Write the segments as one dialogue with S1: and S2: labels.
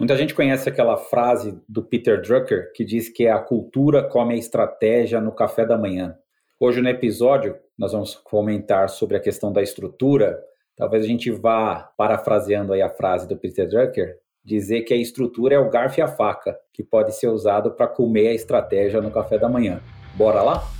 S1: Muita gente conhece aquela frase do Peter Drucker que diz que a cultura come a estratégia no café da manhã. Hoje no episódio nós vamos comentar sobre a questão da estrutura. Talvez a gente vá parafraseando aí a frase do Peter Drucker, dizer que a estrutura é o garfo e a faca que pode ser usado para comer a estratégia no café da manhã. Bora lá?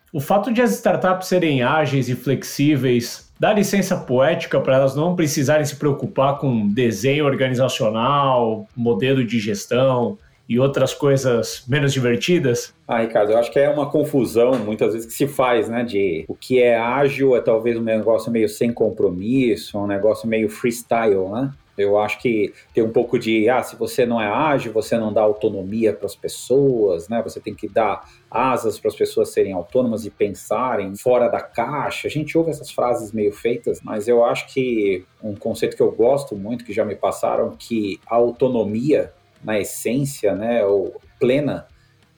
S2: o fato de as startups serem ágeis e flexíveis dá licença poética para elas não precisarem se preocupar com desenho organizacional, modelo de gestão e outras coisas menos divertidas?
S1: Ah, Ricardo, eu acho que é uma confusão muitas vezes que se faz, né? De o que é ágil é talvez um negócio meio sem compromisso, um negócio meio freestyle, né? Eu acho que tem um pouco de, ah, se você não é ágil, você não dá autonomia para as pessoas, né? Você tem que dar asas para as pessoas serem autônomas e pensarem fora da caixa. A gente ouve essas frases meio feitas, mas eu acho que um conceito que eu gosto muito, que já me passaram, que a autonomia, na essência, né, ou plena,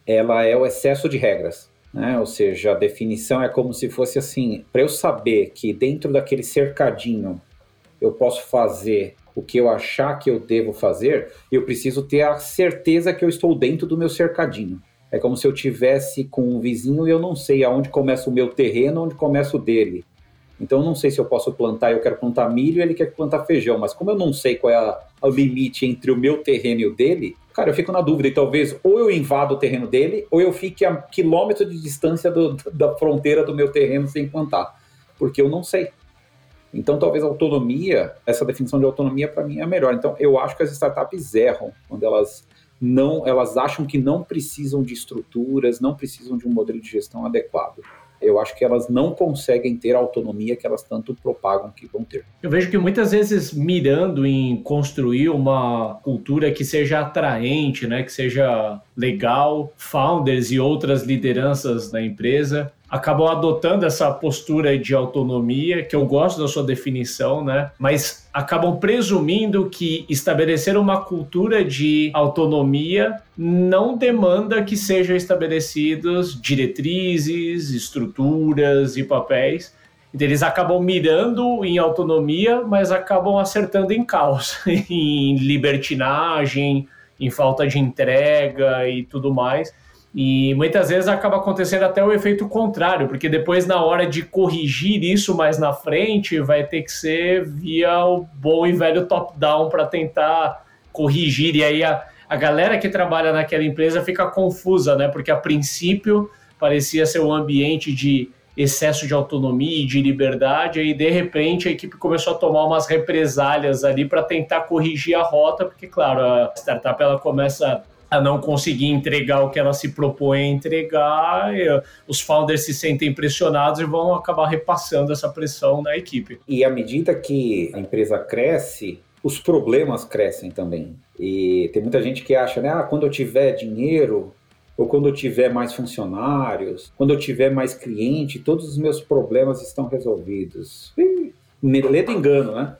S1: ela é o excesso de regras. Né? Ou seja, a definição é como se fosse assim: para eu saber que dentro daquele cercadinho eu posso fazer o que eu achar que eu devo fazer, eu preciso ter a certeza que eu estou dentro do meu cercadinho. É como se eu tivesse com um vizinho e eu não sei aonde começa o meu terreno, onde começa o dele. Então eu não sei se eu posso plantar, eu quero plantar milho e ele quer plantar feijão, mas como eu não sei qual é o limite entre o meu terreno e o dele, cara, eu fico na dúvida e talvez ou eu invado o terreno dele ou eu fique a quilômetro de distância do, da fronteira do meu terreno sem plantar, porque eu não sei. Então, talvez a autonomia, essa definição de autonomia para mim é melhor. Então, eu acho que as startups erram quando elas não, elas acham que não precisam de estruturas, não precisam de um modelo de gestão adequado eu acho que elas não conseguem ter a autonomia que elas tanto propagam que vão ter.
S2: Eu vejo que muitas vezes mirando em construir uma cultura que seja atraente, né, que seja legal, founders e outras lideranças da empresa acabam adotando essa postura de autonomia, que eu gosto da sua definição, né? Mas acabam presumindo que estabelecer uma cultura de autonomia não demanda que sejam estabelecidas diretrizes, estruturas e papéis. Então, eles acabam mirando em autonomia, mas acabam acertando em caos, em libertinagem, em falta de entrega e tudo mais. E muitas vezes acaba acontecendo até o efeito contrário, porque depois, na hora de corrigir isso mais na frente, vai ter que ser via o bom e velho top-down para tentar corrigir. E aí a, a galera que trabalha naquela empresa fica confusa, né? Porque a princípio parecia ser um ambiente de excesso de autonomia e de liberdade, e de repente a equipe começou a tomar umas represálias ali para tentar corrigir a rota, porque, claro, a startup ela começa a não conseguir entregar o que ela se propõe a entregar, os founders se sentem pressionados e vão acabar repassando essa pressão na equipe.
S1: E à medida que a empresa cresce, os problemas crescem também. E tem muita gente que acha, né, ah, quando eu tiver dinheiro, ou quando eu tiver mais funcionários, quando eu tiver mais cliente, todos os meus problemas estão resolvidos. Ledo engano, né?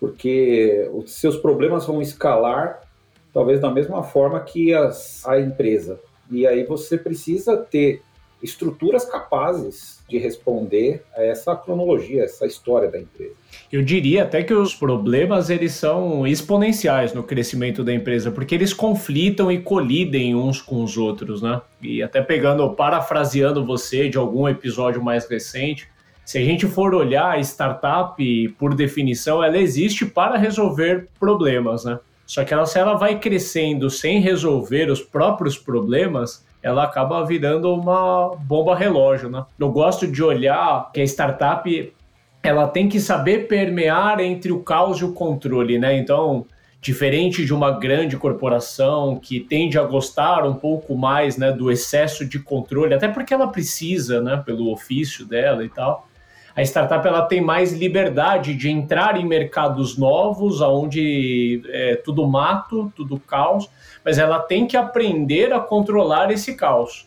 S1: Porque os seus problemas vão escalar talvez da mesma forma que as, a empresa. E aí você precisa ter estruturas capazes de responder a essa cronologia, essa história da empresa.
S2: Eu diria até que os problemas eles são exponenciais no crescimento da empresa, porque eles conflitam e colidem uns com os outros, né? E até pegando, parafraseando você de algum episódio mais recente, se a gente for olhar a startup, por definição, ela existe para resolver problemas, né? Só que ela, se ela vai crescendo sem resolver os próprios problemas, ela acaba virando uma bomba relógio, né? Eu gosto de olhar que a startup ela tem que saber permear entre o caos e o controle, né? Então, diferente de uma grande corporação que tende a gostar um pouco mais, né, do excesso de controle, até porque ela precisa, né, pelo ofício dela e tal. A startup ela tem mais liberdade de entrar em mercados novos, onde é tudo mato, tudo caos, mas ela tem que aprender a controlar esse caos.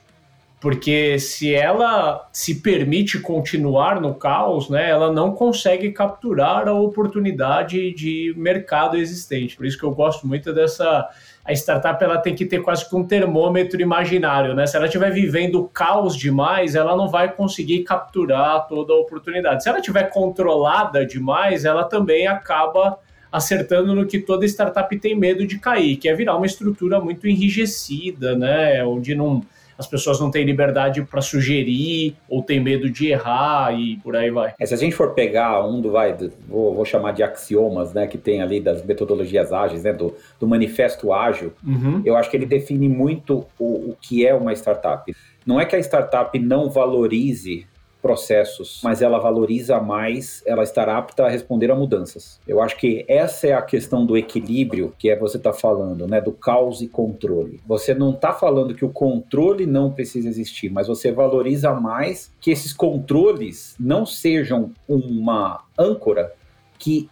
S2: Porque se ela se permite continuar no caos, né, ela não consegue capturar a oportunidade de mercado existente. Por isso que eu gosto muito dessa a startup ela tem que ter quase que um termômetro imaginário, né? Se ela estiver vivendo caos demais, ela não vai conseguir capturar toda a oportunidade. Se ela estiver controlada demais, ela também acaba acertando no que toda startup tem medo de cair, que é virar uma estrutura muito enrijecida, né? Onde não as pessoas não têm liberdade para sugerir ou têm medo de errar e por aí vai.
S1: É, se a gente for pegar um do vai, do, vou, vou, chamar de axiomas, né, que tem ali das metodologias ágeis, né, do, do manifesto ágil, uhum. eu acho que ele define muito o, o que é uma startup. Não é que a startup não valorize processos, mas ela valoriza mais, ela estará apta a responder a mudanças. Eu acho que essa é a questão do equilíbrio que é você está falando, né, do caos e controle. Você não está falando que o controle não precisa existir, mas você valoriza mais que esses controles não sejam uma âncora que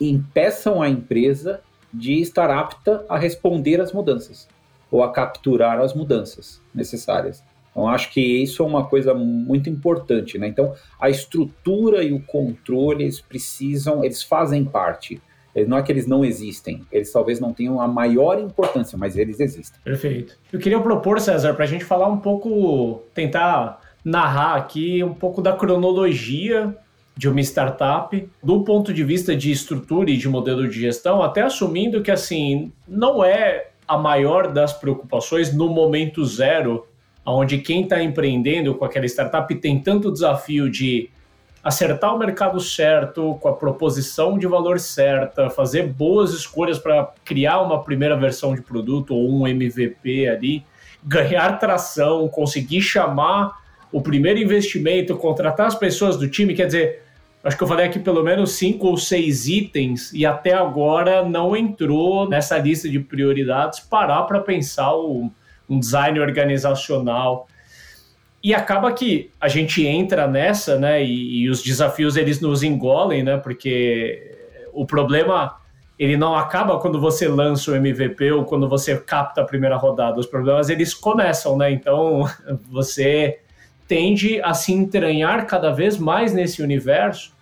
S1: impeçam a empresa de estar apta a responder às mudanças ou a capturar as mudanças necessárias. Então, acho que isso é uma coisa muito importante, né? Então, a estrutura e o controle, eles precisam, eles fazem parte. Não é que eles não existem, eles talvez não tenham a maior importância, mas eles existem.
S2: Perfeito. Eu queria propor, César, para a gente falar um pouco, tentar narrar aqui um pouco da cronologia de uma startup, do ponto de vista de estrutura e de modelo de gestão, até assumindo que assim não é a maior das preocupações no momento zero onde quem está empreendendo com aquela startup tem tanto desafio de acertar o mercado certo, com a proposição de valor certa, fazer boas escolhas para criar uma primeira versão de produto ou um MVP ali, ganhar tração, conseguir chamar o primeiro investimento, contratar as pessoas do time, quer dizer, acho que eu falei aqui pelo menos cinco ou seis itens e até agora não entrou nessa lista de prioridades parar para pensar o um design organizacional. E acaba que a gente entra nessa, né? E, e, os desafios eles nos engolem, né? Porque o problema ele não acaba quando você lança o MVP ou quando você capta a primeira rodada. Os problemas eles começam, né? Então você tende a se entranhar cada vez mais nesse universo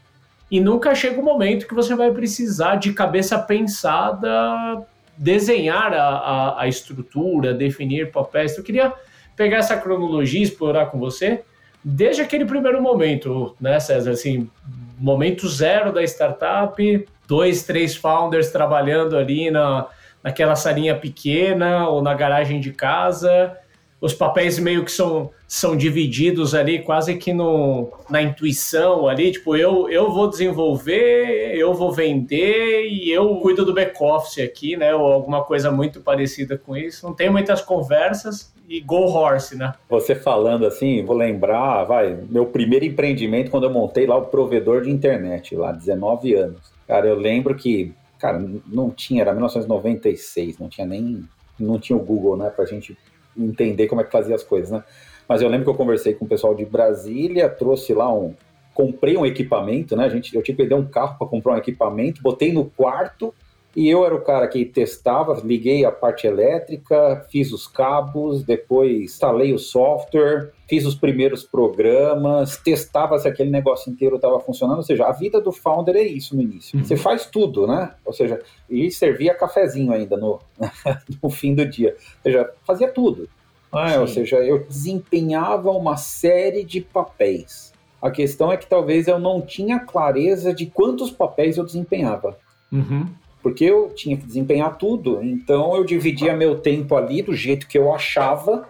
S2: e nunca chega o momento que você vai precisar de cabeça pensada desenhar a, a, a estrutura, definir papéis. Eu queria pegar essa cronologia e explorar com você desde aquele primeiro momento, né, César? Assim, momento zero da startup, dois, três founders trabalhando ali na, naquela salinha pequena ou na garagem de casa, os papéis meio que são, são divididos ali quase que no, na intuição ali, tipo, eu, eu vou desenvolver, eu vou vender e eu cuido do back-office aqui, né, ou alguma coisa muito parecida com isso. Não tem muitas conversas e go horse, né?
S1: Você falando assim, vou lembrar, vai, meu primeiro empreendimento quando eu montei lá o provedor de internet, lá, 19 anos. Cara, eu lembro que, cara, não tinha, era 1996, não tinha nem, não tinha o Google, né, pra gente entender como é que fazia as coisas, né? Mas eu lembro que eu conversei com o pessoal de Brasília, trouxe lá um. Comprei um equipamento, né? A gente, eu tinha que perder um carro para comprar um equipamento, botei no quarto e eu era o cara que testava, liguei a parte elétrica, fiz os cabos, depois instalei o software, fiz os primeiros programas, testava se aquele negócio inteiro estava funcionando. Ou seja, a vida do founder é isso no início. Uhum. Você faz tudo, né? Ou seja, e servia cafezinho ainda no, no fim do dia. Ou seja, fazia tudo. Ah, ou seja, eu desempenhava uma série de papéis. A questão é que talvez eu não tinha clareza de quantos papéis eu desempenhava. Uhum porque eu tinha que desempenhar tudo. Então eu dividia meu tempo ali do jeito que eu achava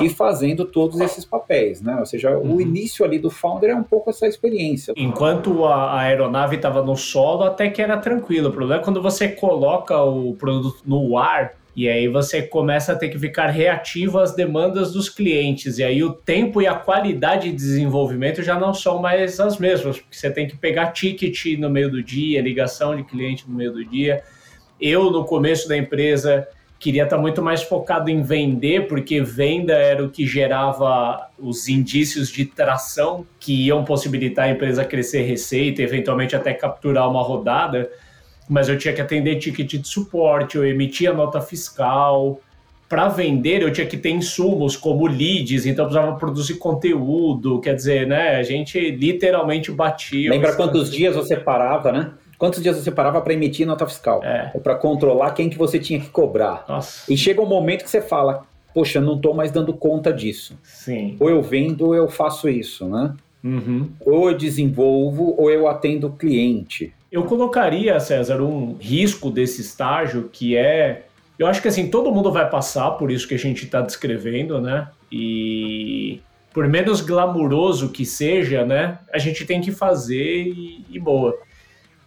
S1: e fazendo todos esses papéis, né? Ou seja, uhum. o início ali do founder é um pouco essa experiência.
S2: Enquanto a aeronave estava no solo, até que era tranquilo. O problema é quando você coloca o produto no ar E aí você começa a ter que ficar reativo às demandas dos clientes. E aí o tempo e a qualidade de desenvolvimento já não são mais as mesmas, porque você tem que pegar ticket no meio do dia, ligação de cliente no meio do dia. Eu, no começo da empresa, queria estar muito mais focado em vender, porque venda era o que gerava os indícios de tração que iam possibilitar a empresa crescer receita, eventualmente até capturar uma rodada mas eu tinha que atender ticket de suporte, eu emitia nota fiscal. Para vender, eu tinha que ter insumos como leads, então eu precisava produzir conteúdo. Quer dizer, né? A gente literalmente batia.
S1: Lembra quantos dias você parava, né? Quantos dias você parava para emitir nota fiscal? É. Ou para controlar quem que você tinha que cobrar? Nossa. E chega um momento que você fala, poxa, não estou mais dando conta disso.
S2: Sim.
S1: Ou eu vendo ou eu faço isso, né? Uhum. Ou eu desenvolvo ou eu atendo o cliente.
S2: Eu colocaria, César, um risco desse estágio que é. Eu acho que assim, todo mundo vai passar por isso que a gente está descrevendo, né? E por menos glamuroso que seja, né? A gente tem que fazer e, e boa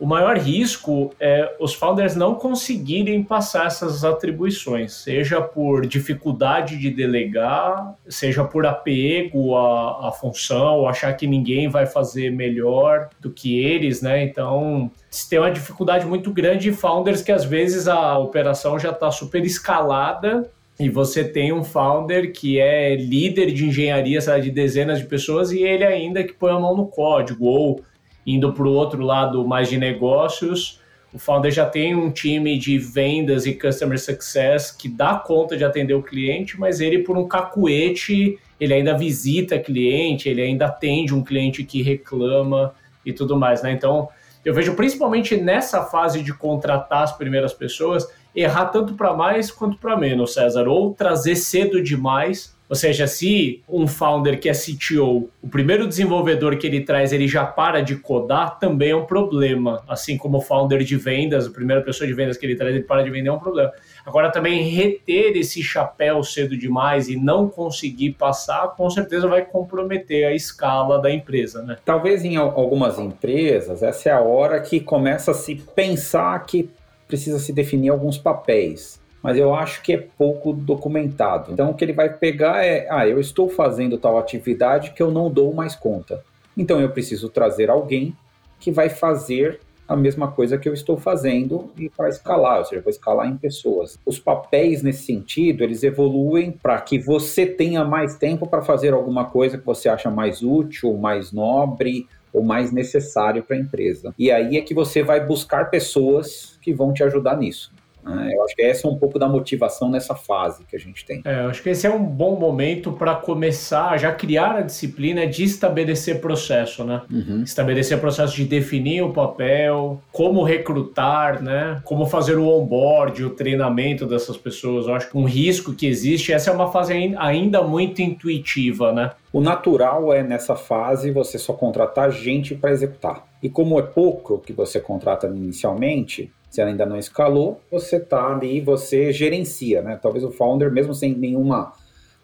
S2: o maior risco é os founders não conseguirem passar essas atribuições, seja por dificuldade de delegar, seja por apego à, à função, achar que ninguém vai fazer melhor do que eles, né? Então, se tem uma dificuldade muito grande de founders que às vezes a operação já está super escalada e você tem um founder que é líder de engenharia sabe, de dezenas de pessoas e ele ainda que põe a mão no código ou indo para o outro lado mais de negócios, o founder já tem um time de vendas e customer success que dá conta de atender o cliente, mas ele, por um cacuete, ele ainda visita cliente, ele ainda atende um cliente que reclama e tudo mais, né? Então, eu vejo principalmente nessa fase de contratar as primeiras pessoas, errar tanto para mais quanto para menos, César, ou trazer cedo demais ou seja, se um founder que é CTO, o primeiro desenvolvedor que ele traz, ele já para de codar, também é um problema. Assim como o founder de vendas, a primeira pessoa de vendas que ele traz, ele para de vender é um problema. Agora também reter esse chapéu cedo demais e não conseguir passar, com certeza vai comprometer a escala da empresa, né?
S1: Talvez em algumas empresas, essa é a hora que começa a se pensar que precisa se definir alguns papéis mas eu acho que é pouco documentado. Então, o que ele vai pegar é: ah, eu estou fazendo tal atividade que eu não dou mais conta. Então, eu preciso trazer alguém que vai fazer a mesma coisa que eu estou fazendo e para escalar, ou seja, vou escalar em pessoas. Os papéis nesse sentido, eles evoluem para que você tenha mais tempo para fazer alguma coisa que você acha mais útil, mais nobre ou mais necessário para a empresa. E aí é que você vai buscar pessoas que vão te ajudar nisso. Né? Eu acho que essa é um pouco da motivação nessa fase que a gente tem.
S2: É, eu acho que esse é um bom momento para começar a já criar a disciplina de estabelecer processo, né? Uhum. Estabelecer processo de definir o papel, como recrutar, né? Como fazer o onboard, o treinamento dessas pessoas. Eu acho que um risco que existe, essa é uma fase ainda muito intuitiva, né?
S1: O natural é nessa fase você só contratar gente para executar. E como é pouco que você contrata inicialmente, se ela ainda não escalou, você está ali, você gerencia, né? Talvez o founder, mesmo sem nenhuma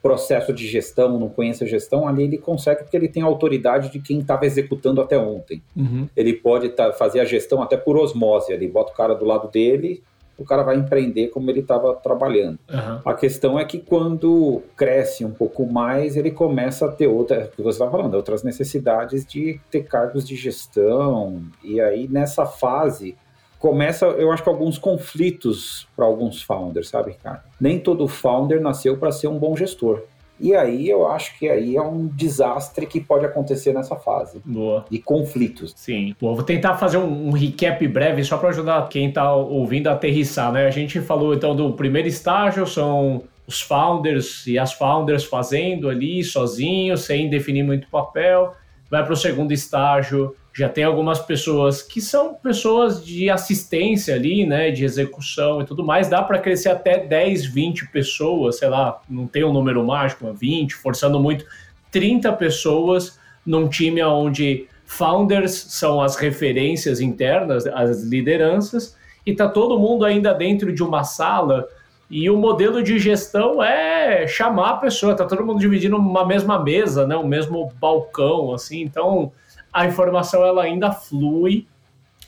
S1: processo de gestão, não conheça a gestão, ali ele consegue porque ele tem a autoridade de quem estava executando até ontem. Uhum. Ele pode tá, fazer a gestão até por osmose, ele bota o cara do lado dele, o cara vai empreender como ele estava trabalhando. Uhum. A questão é que quando cresce um pouco mais, ele começa a ter outra, que você está falando, outras necessidades de ter cargos de gestão. E aí nessa fase começa, eu acho que alguns conflitos para alguns founders, sabe, cara? Nem todo founder nasceu para ser um bom gestor. E aí eu acho que aí é um desastre que pode acontecer nessa fase.
S2: Boa.
S1: De conflitos.
S2: Sim. Bom, vou tentar fazer um, um recap breve só para ajudar quem está ouvindo a aterrissar, né? A gente falou então do primeiro estágio, são os founders e as founders fazendo ali sozinhos, sem definir muito papel. Vai para o segundo estágio, já tem algumas pessoas que são pessoas de assistência ali, né, de execução e tudo mais, dá para crescer até 10, 20 pessoas, sei lá, não tem um número mágico, 20, forçando muito, 30 pessoas num time onde founders são as referências internas, as lideranças, e tá todo mundo ainda dentro de uma sala. E o modelo de gestão é chamar a pessoa, tá todo mundo dividindo uma mesma mesa, né, um mesmo balcão, assim, então a informação ela ainda flui.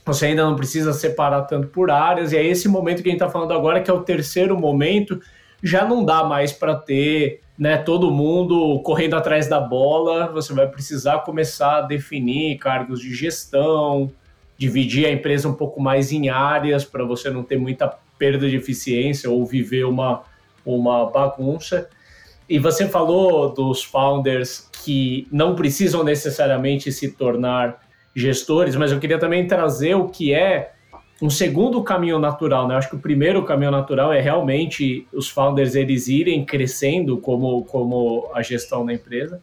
S2: você ainda não precisa separar tanto por áreas, e é esse momento que a gente está falando agora, que é o terceiro momento, já não dá mais para ter né, todo mundo correndo atrás da bola, você vai precisar começar a definir cargos de gestão, dividir a empresa um pouco mais em áreas para você não ter muita perda de eficiência ou viver uma, uma bagunça. E você falou dos founders que não precisam necessariamente se tornar gestores, mas eu queria também trazer o que é um segundo caminho natural, né? Eu acho que o primeiro caminho natural é realmente os founders eles irem crescendo como, como a gestão da empresa.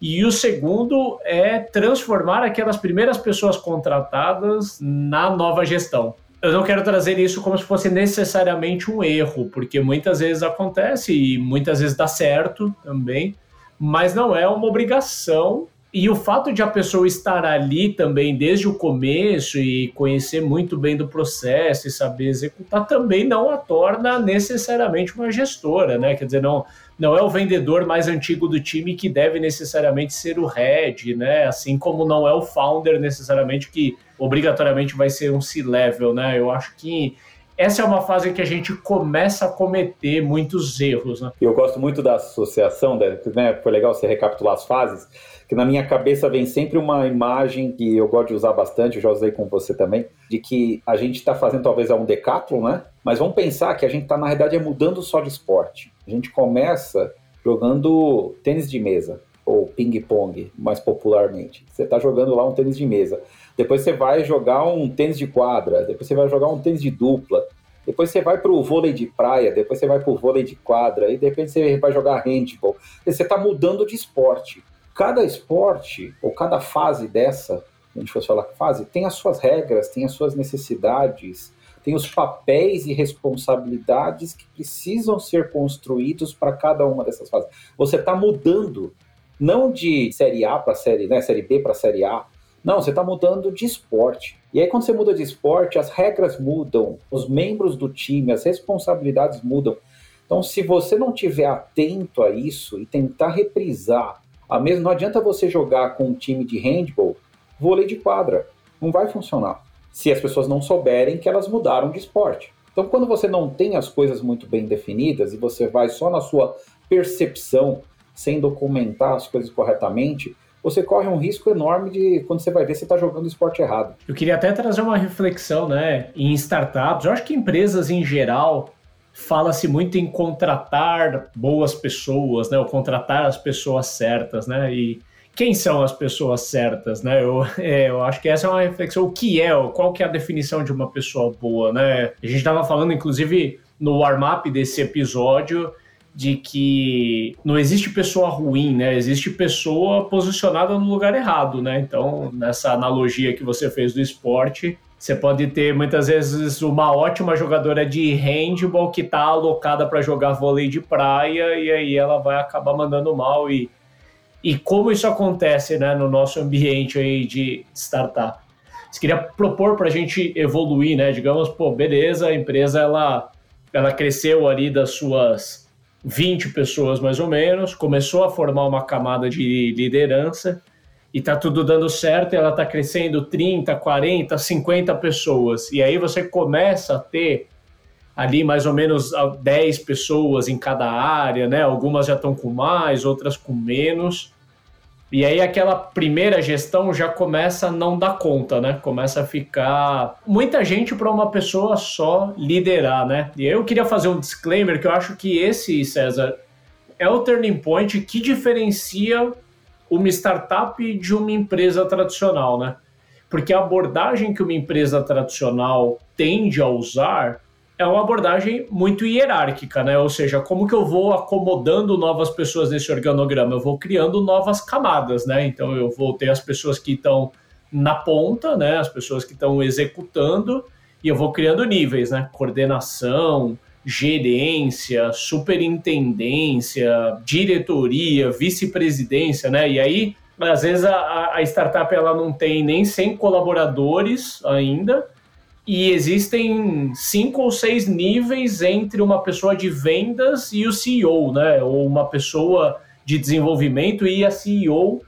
S2: E o segundo é transformar aquelas primeiras pessoas contratadas na nova gestão. Eu não quero trazer isso como se fosse necessariamente um erro, porque muitas vezes acontece e muitas vezes dá certo também, mas não é uma obrigação e o fato de a pessoa estar ali também desde o começo e conhecer muito bem do processo e saber executar também não a torna necessariamente uma gestora, né? Quer dizer, não, não é o vendedor mais antigo do time que deve necessariamente ser o head, né? Assim como não é o founder necessariamente que obrigatoriamente vai ser um C-level, né? Eu acho que essa é uma fase que a gente começa a cometer muitos erros, né?
S1: Eu gosto muito da associação, né? Foi legal você recapitular as fases que na minha cabeça vem sempre uma imagem que eu gosto de usar bastante, eu já usei com você também, de que a gente está fazendo talvez um decathlon, né? Mas vamos pensar que a gente está, na realidade, é mudando só de esporte. A gente começa jogando tênis de mesa, ou ping-pong, mais popularmente. Você está jogando lá um tênis de mesa. Depois você vai jogar um tênis de quadra, depois você vai jogar um tênis de dupla, depois você vai para o vôlei de praia, depois você vai para o vôlei de quadra, e de repente você vai jogar handball. Você está mudando de esporte cada esporte, ou cada fase dessa, a gente fosse falar fase, tem as suas regras, tem as suas necessidades, tem os papéis e responsabilidades que precisam ser construídos para cada uma dessas fases. Você está mudando, não de série A para série, né, série B para série A, não, você está mudando de esporte. E aí, quando você muda de esporte, as regras mudam, os membros do time, as responsabilidades mudam. Então, se você não tiver atento a isso e tentar reprisar a mesmo, não adianta você jogar com um time de handball vôlei de quadra. Não vai funcionar. Se as pessoas não souberem que elas mudaram de esporte. Então, quando você não tem as coisas muito bem definidas e você vai só na sua percepção, sem documentar as coisas corretamente, você corre um risco enorme de quando você vai ver você está jogando esporte errado.
S2: Eu queria até trazer uma reflexão, né, em startups. Eu acho que empresas em geral fala-se muito em contratar boas pessoas, né? Ou contratar as pessoas certas, né? E quem são as pessoas certas, né? Eu, é, eu acho que essa é uma reflexão. O que é? Qual que é a definição de uma pessoa boa, né? A gente estava falando, inclusive, no warm-up desse episódio, de que não existe pessoa ruim, né? Existe pessoa posicionada no lugar errado, né? Então, nessa analogia que você fez do esporte, você pode ter muitas vezes uma ótima jogadora de handball que está alocada para jogar vôlei de praia e aí ela vai acabar mandando mal e e como isso acontece, né, no nosso ambiente aí de startup. Você queria propor para a gente evoluir, né? Digamos, pô, beleza, a empresa ela ela cresceu ali das suas 20 pessoas mais ou menos, começou a formar uma camada de liderança e tá tudo dando certo, ela tá crescendo 30, 40, 50 pessoas. E aí você começa a ter ali mais ou menos 10 pessoas em cada área, né? Algumas já estão com mais, outras com menos. E aí aquela primeira gestão já começa a não dar conta, né? Começa a ficar muita gente para uma pessoa só liderar, né? E eu queria fazer um disclaimer que eu acho que esse, César, é o turning point que diferencia uma startup de uma empresa tradicional, né? Porque a abordagem que uma empresa tradicional tende a usar é uma abordagem muito hierárquica, né? Ou seja, como que eu vou acomodando novas pessoas nesse organograma? Eu vou criando novas camadas, né? Então eu vou ter as pessoas que estão na ponta, né? As pessoas que estão executando e eu vou criando níveis, né? Coordenação, gerência, superintendência, diretoria, vice-presidência, né? E aí, às vezes a, a startup ela não tem nem 100 colaboradores ainda, e existem cinco ou seis níveis entre uma pessoa de vendas e o CEO, né? Ou uma pessoa de desenvolvimento e a CEO.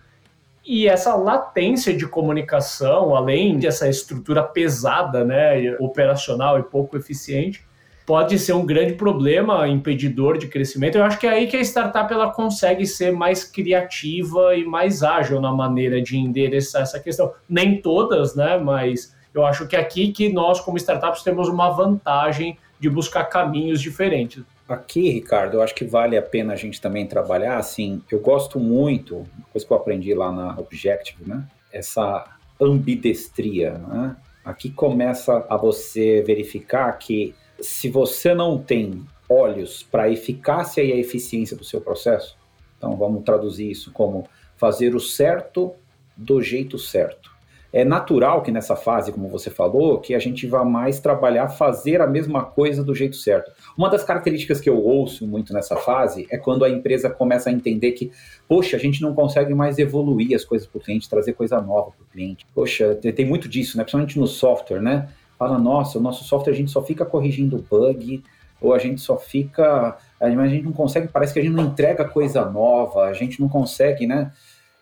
S2: E essa latência de comunicação, além dessa estrutura pesada, né, operacional e pouco eficiente, pode ser um grande problema, impedidor de crescimento. Eu acho que é aí que a startup ela consegue ser mais criativa e mais ágil na maneira de endereçar essa questão. Nem todas, né, mas eu acho que é aqui que nós, como startups, temos uma vantagem de buscar caminhos diferentes.
S1: Aqui, Ricardo, eu acho que vale a pena a gente também trabalhar, assim, eu gosto muito, uma coisa que eu aprendi lá na Objective, né? Essa ambidestria, né? Aqui começa a você verificar que se você não tem olhos para a eficácia e a eficiência do seu processo, então vamos traduzir isso como fazer o certo do jeito certo é natural que nessa fase, como você falou, que a gente vá mais trabalhar fazer a mesma coisa do jeito certo. Uma das características que eu ouço muito nessa fase é quando a empresa começa a entender que, poxa, a gente não consegue mais evoluir as coisas para o cliente, trazer coisa nova para o cliente. Poxa, tem muito disso, né? Principalmente no software, né? Fala, nossa, o nosso software a gente só fica corrigindo bug, ou a gente só fica. A gente não consegue, parece que a gente não entrega coisa nova, a gente não consegue, né?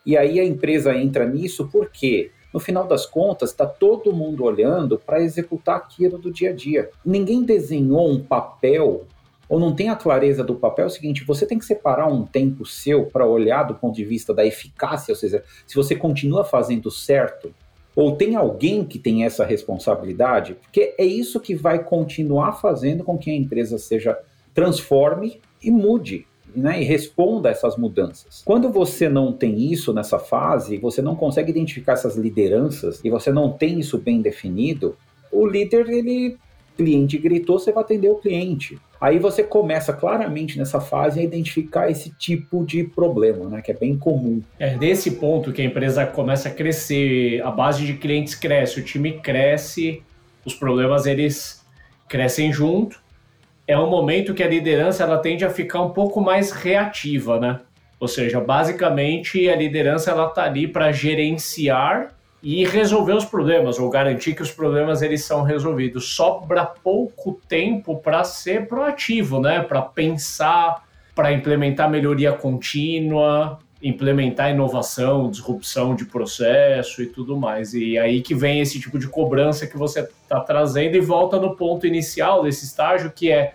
S1: E aí a empresa entra nisso, por quê? No final das contas, está todo mundo olhando para executar aquilo do dia a dia. Ninguém desenhou um papel ou não tem a clareza do papel, é o seguinte: você tem que separar um tempo seu para olhar do ponto de vista da eficácia, ou seja, se você continua fazendo certo, ou tem alguém que tem essa responsabilidade, porque é isso que vai continuar fazendo com que a empresa seja transforme e mude né, e responda a essas mudanças. Quando você não tem isso nessa fase, você não consegue identificar essas lideranças e você não tem isso bem definido, o líder, ele, cliente gritou, você vai atender o cliente. Aí você começa claramente nessa fase a identificar esse tipo de problema, né, que é bem comum.
S2: É nesse ponto que a empresa começa a crescer, a base de clientes cresce, o time cresce, os problemas eles crescem junto é um momento que a liderança ela tende a ficar um pouco mais reativa, né? Ou seja, basicamente a liderança ela tá ali para gerenciar e resolver os problemas ou garantir que os problemas eles são resolvidos. Sobra pouco tempo para ser proativo, né? Para pensar, para implementar melhoria contínua, implementar inovação, disrupção de processo e tudo mais. E aí que vem esse tipo de cobrança que você está trazendo e volta no ponto inicial desse estágio, que é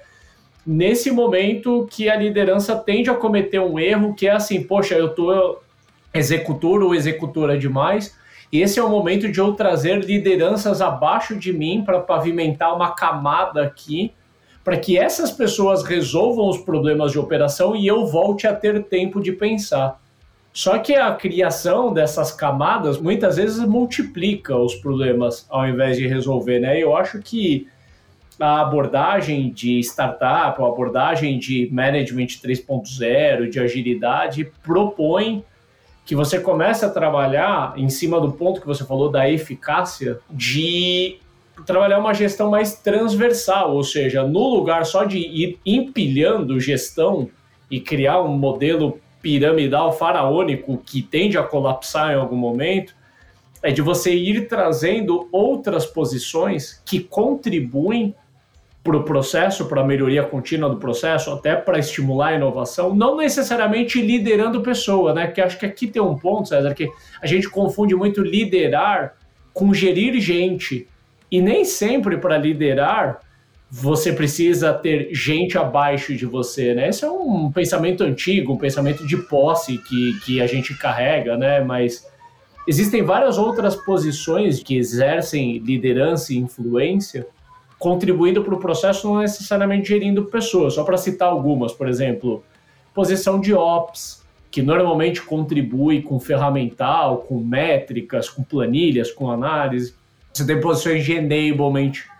S2: nesse momento que a liderança tende a cometer um erro, que é assim, poxa, eu tô executor ou executora demais, e esse é o momento de eu trazer lideranças abaixo de mim para pavimentar uma camada aqui, para que essas pessoas resolvam os problemas de operação e eu volte a ter tempo de pensar. Só que a criação dessas camadas muitas vezes multiplica os problemas ao invés de resolver, né? Eu acho que a abordagem de startup, a abordagem de management 3.0, de agilidade, propõe que você comece a trabalhar em cima do ponto que você falou da eficácia, de trabalhar uma gestão mais transversal, ou seja, no lugar só de ir empilhando gestão e criar um modelo piramidal faraônico que tende a colapsar em algum momento, é de você ir trazendo outras posições que contribuem para o processo, para a melhoria contínua do processo, até para estimular a inovação, não necessariamente liderando pessoa, né? Que acho que aqui tem um ponto, César, que a gente confunde muito liderar com gerir gente. E nem sempre para liderar você precisa ter gente abaixo de você, né? Esse é um pensamento antigo, um pensamento de posse que, que a gente carrega, né? Mas existem várias outras posições que exercem liderança e influência, contribuindo para o processo, não necessariamente gerindo pessoas. Só para citar algumas, por exemplo, posição de ops, que normalmente contribui com ferramental, com métricas, com planilhas, com análise. Você tem posições de enablement,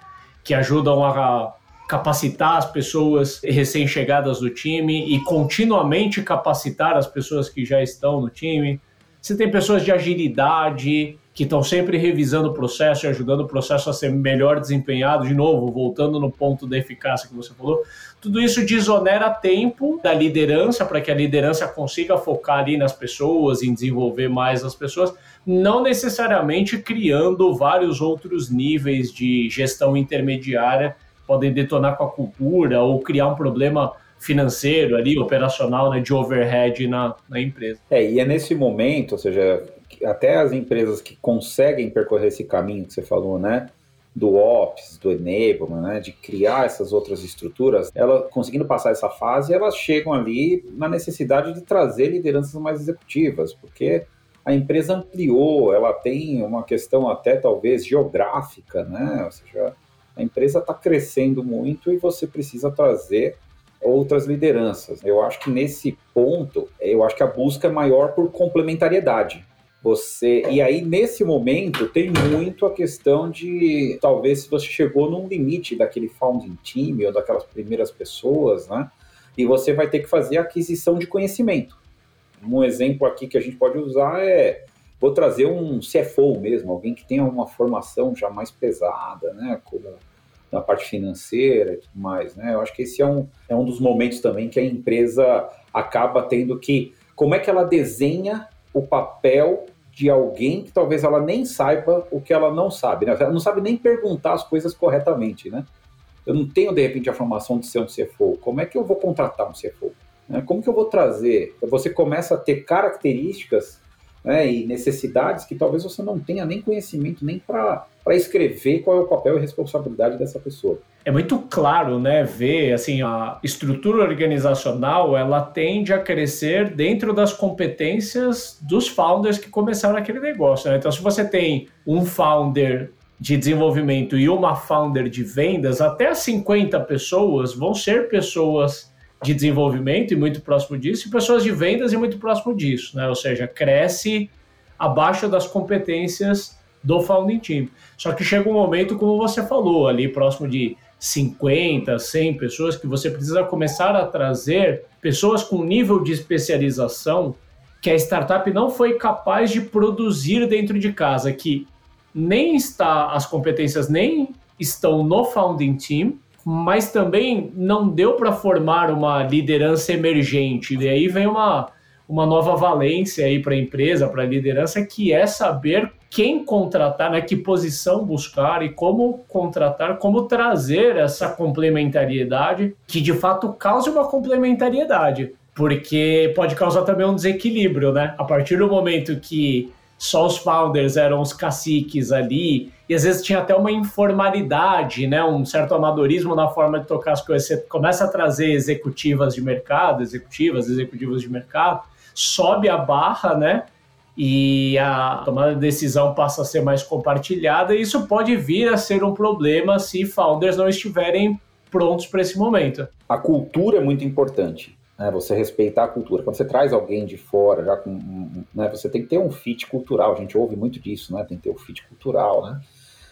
S2: que ajudam a capacitar as pessoas recém-chegadas do time e continuamente capacitar as pessoas que já estão no time. Você tem pessoas de agilidade que estão sempre revisando o processo e ajudando o processo a ser melhor desempenhado, de novo, voltando no ponto da eficácia que você falou. Tudo isso desonera tempo da liderança para que a liderança consiga focar ali nas pessoas, em desenvolver mais as pessoas, não necessariamente criando vários outros níveis de gestão intermediária podem detonar com a cultura ou criar um problema financeiro ali, operacional, né, de overhead na, na empresa.
S1: É, e é nesse momento, ou seja, até as empresas que conseguem percorrer esse caminho que você falou, né? Do Ops, do Enablement, né, de criar essas outras estruturas, ela conseguindo passar essa fase, elas chegam ali na necessidade de trazer lideranças mais executivas, porque a empresa ampliou, ela tem uma questão até talvez geográfica, né? Ou seja, a empresa está crescendo muito e você precisa trazer outras lideranças. Eu acho que nesse ponto, eu acho que a busca é maior por complementariedade. Você e aí nesse momento tem muito a questão de talvez se você chegou num limite daquele founding team ou daquelas primeiras pessoas, né? E você vai ter que fazer aquisição de conhecimento. Um exemplo aqui que a gente pode usar é vou trazer um CFO mesmo, alguém que tenha uma formação já mais pesada, né? Como na parte financeira e tudo mais, né? Eu acho que esse é um, é um dos momentos também que a empresa acaba tendo que como é que ela desenha o papel de alguém que talvez ela nem saiba o que ela não sabe, né? Ela não sabe nem perguntar as coisas corretamente, né? Eu não tenho, de repente, a formação de ser um CFO. Como é que eu vou contratar um CFO? Né? Como que eu vou trazer? Você começa a ter características né, e necessidades que talvez você não tenha nem conhecimento nem para escrever qual é o papel e responsabilidade dessa pessoa.
S2: É muito claro, né, ver assim a estrutura organizacional, ela tende a crescer dentro das competências dos founders que começaram aquele negócio. Né? Então, se você tem um founder de desenvolvimento e uma founder de vendas, até 50 pessoas vão ser pessoas de desenvolvimento e muito próximo disso, e pessoas de vendas e muito próximo disso, né? Ou seja, cresce abaixo das competências do founding team. Só que chega um momento, como você falou, ali próximo de 50, 100 pessoas, que você precisa começar a trazer pessoas com nível de especialização que a startup não foi capaz de produzir dentro de casa, que nem está as competências nem estão no founding team mas também não deu para formar uma liderança emergente. E aí vem uma, uma nova valência aí para a empresa, para a liderança, que é saber quem contratar, né, que posição buscar e como contratar, como trazer essa complementariedade que de fato cause uma complementariedade, porque pode causar também um desequilíbrio, né? A partir do momento que só os founders eram os caciques ali, e às vezes tinha até uma informalidade, né, um certo amadorismo na forma de tocar as coisas. Você começa a trazer executivas de mercado, executivas, executivos de mercado, sobe a barra, né, e a tomada de decisão passa a ser mais compartilhada, e isso pode vir a ser um problema se founders não estiverem prontos para esse momento.
S1: A cultura é muito importante né, você respeitar a cultura. Quando você traz alguém de fora, já com, né, você tem que ter um fit cultural. A gente ouve muito disso, né? Tem que ter o um fit cultural, né?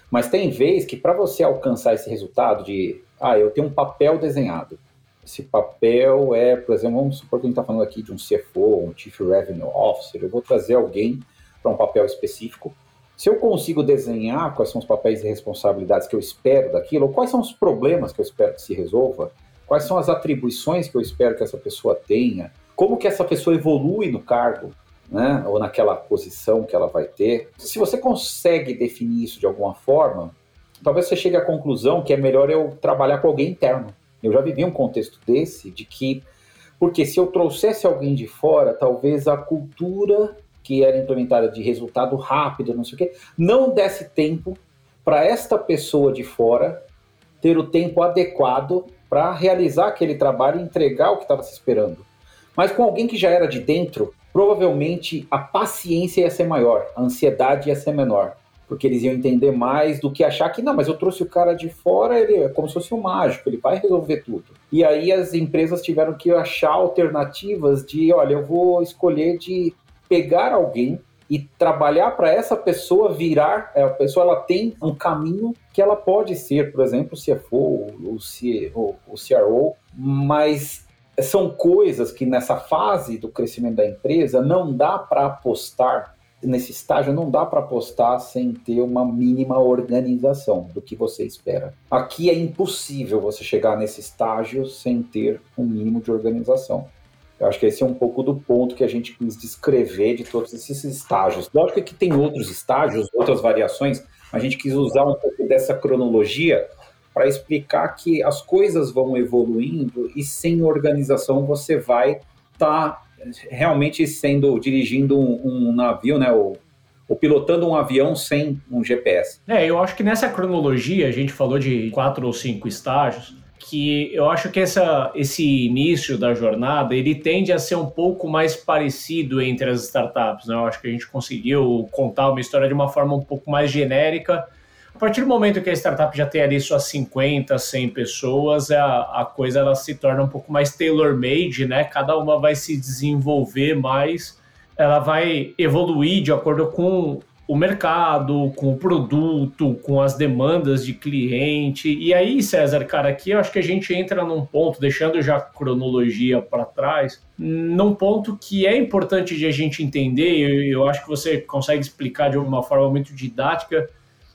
S1: Mas tem vez que para você alcançar esse resultado de, ah, eu tenho um papel desenhado. Esse papel é, por exemplo, vamos supor que a gente está falando aqui de um CFO, um Chief Revenue Officer. Eu vou trazer alguém para um papel específico. Se eu consigo desenhar quais são os papéis e responsabilidades que eu espero daquilo, quais são os problemas que eu espero que se resolva, Quais são as atribuições que eu espero que essa pessoa tenha? Como que essa pessoa evolui no cargo? Né? Ou naquela posição que ela vai ter. Se você consegue definir isso de alguma forma, talvez você chegue à conclusão que é melhor eu trabalhar com alguém interno. Eu já vivi um contexto desse, de que, porque se eu trouxesse alguém de fora, talvez a cultura que era implementada de resultado rápido, não sei o quê, não desse tempo para esta pessoa de fora ter o tempo adequado para realizar aquele trabalho e entregar o que estava se esperando. Mas com alguém que já era de dentro, provavelmente a paciência ia ser maior, a ansiedade ia ser menor, porque eles iam entender mais do que achar que não, mas eu trouxe o cara de fora, ele é como se fosse um mágico, ele vai resolver tudo. E aí as empresas tiveram que achar alternativas de, olha, eu vou escolher de pegar alguém e trabalhar para essa pessoa virar, é, a pessoa ela tem um caminho que ela pode ser, por exemplo, se CFO ou o CRO, mas são coisas que nessa fase do crescimento da empresa não dá para apostar nesse estágio não dá para apostar sem ter uma mínima organização do que você espera. Aqui é impossível você chegar nesse estágio sem ter um mínimo de organização. Eu acho que esse é um pouco do ponto que a gente quis descrever de todos esses estágios. Lógico que tem outros estágios, outras variações, a gente quis usar um pouco dessa cronologia para explicar que as coisas vão evoluindo e sem organização você vai estar tá realmente sendo dirigindo um, um navio, né? Ou, ou, pilotando um avião sem um GPS.
S2: É, eu acho que nessa cronologia a gente falou de quatro ou cinco estágios que eu acho que essa, esse início da jornada ele tende a ser um pouco mais parecido entre as startups. Né? Eu acho que a gente conseguiu contar uma história de uma forma um pouco mais genérica. A partir do momento que a startup já tem ali suas 50, 100 pessoas, a, a coisa ela se torna um pouco mais tailor-made, né? Cada uma vai se desenvolver mais, ela vai evoluir de acordo com o mercado, com o produto, com as demandas de cliente. E aí, César, cara, aqui eu acho que a gente entra num ponto, deixando já a cronologia para trás, num ponto que é importante de a gente entender, e eu acho que você consegue explicar de uma forma muito didática,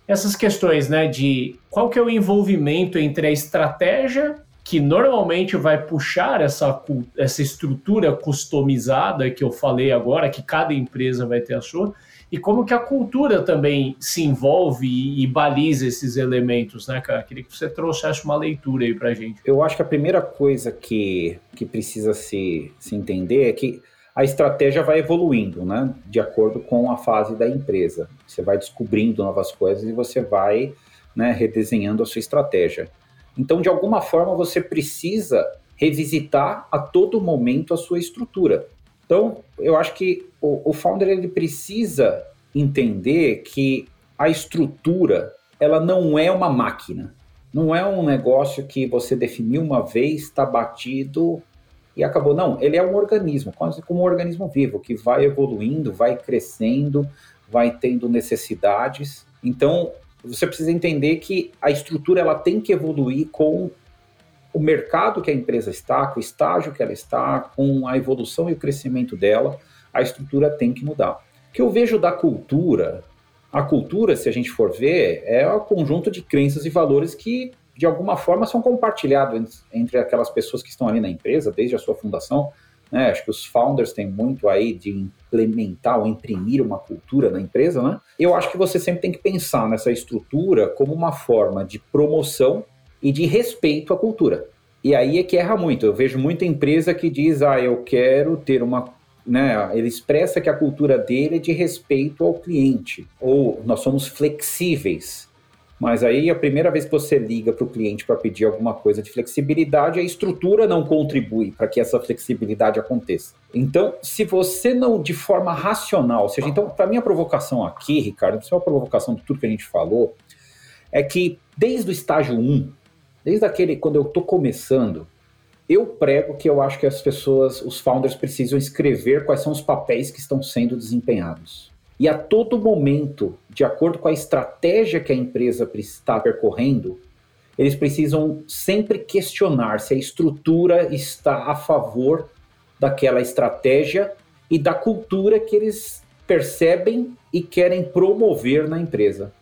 S2: essas questões, né, de qual que é o envolvimento entre a estratégia que normalmente vai puxar essa, essa estrutura customizada que eu falei agora, que cada empresa vai ter a sua, e como que a cultura também se envolve e, e baliza esses elementos, né, cara? Queria que você trouxesse uma leitura aí pra gente.
S1: Eu acho que a primeira coisa que, que precisa se, se entender é que a estratégia vai evoluindo, né, de acordo com a fase da empresa. Você vai descobrindo novas coisas e você vai, né, redesenhando a sua estratégia. Então, de alguma forma, você precisa revisitar a todo momento a sua estrutura. Então, eu acho que o, o founder ele precisa entender que a estrutura ela não é uma máquina, não é um negócio que você definiu uma vez, está batido e acabou. Não, ele é um organismo, quase como um organismo vivo, que vai evoluindo, vai crescendo, vai tendo necessidades. Então, você precisa entender que a estrutura ela tem que evoluir com o mercado que a empresa está, com o estágio que ela está, com a evolução e o crescimento dela, a estrutura tem que mudar. O que eu vejo da cultura, a cultura, se a gente for ver, é um conjunto de crenças e valores que, de alguma forma, são compartilhados entre aquelas pessoas que estão ali na empresa, desde a sua fundação. Né? Acho que os founders têm muito aí de implementar ou imprimir uma cultura na empresa. Né? Eu acho que você sempre tem que pensar nessa estrutura como uma forma de promoção e de respeito à cultura. E aí é que erra muito. Eu vejo muita empresa que diz, ah, eu quero ter uma. Né, ele expressa que a cultura dele é de respeito ao cliente, ou nós somos flexíveis. Mas aí a primeira vez que você liga para o cliente para pedir alguma coisa de flexibilidade, a estrutura não contribui para que essa flexibilidade aconteça. Então, se você não, de forma racional, ou seja, então, para mim a provocação aqui, Ricardo, isso é uma provocação de tudo que a gente falou, é que desde o estágio 1, Desde aquele, quando eu estou começando, eu prego que eu acho que as pessoas, os founders precisam escrever quais são os papéis que estão sendo desempenhados. E a todo momento, de acordo com a estratégia que a empresa está percorrendo, eles precisam sempre questionar se a estrutura está a favor daquela estratégia e da cultura que eles percebem e querem promover na empresa.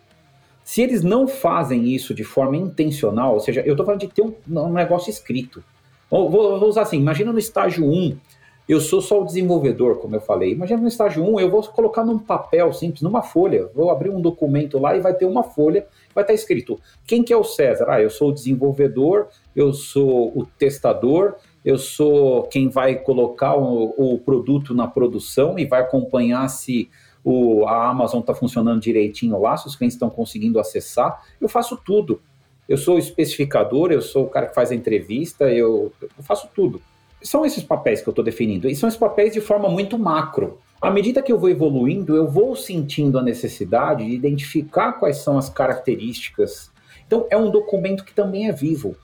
S1: Se eles não fazem isso de forma intencional, ou seja, eu estou falando de ter um, um negócio escrito. Vou, vou, usar assim, imagina no estágio 1, eu sou só o desenvolvedor, como eu falei. Imagina no estágio 1, eu vou colocar num papel simples, numa folha. Vou abrir um documento lá e vai ter uma folha, vai estar escrito. Quem que é o César? Ah, eu sou o desenvolvedor, eu sou o testador, eu sou quem vai colocar o, o produto na produção e vai acompanhar se o, a Amazon está funcionando direitinho lá, se os clientes estão conseguindo acessar, eu faço tudo. Eu sou o especificador, eu sou o cara que faz a entrevista, eu, eu faço tudo. São esses papéis que eu estou definindo, e são esses papéis de forma muito macro. À medida que eu vou evoluindo, eu vou sentindo a necessidade de identificar quais são as características. Então, é um documento que também é vivo.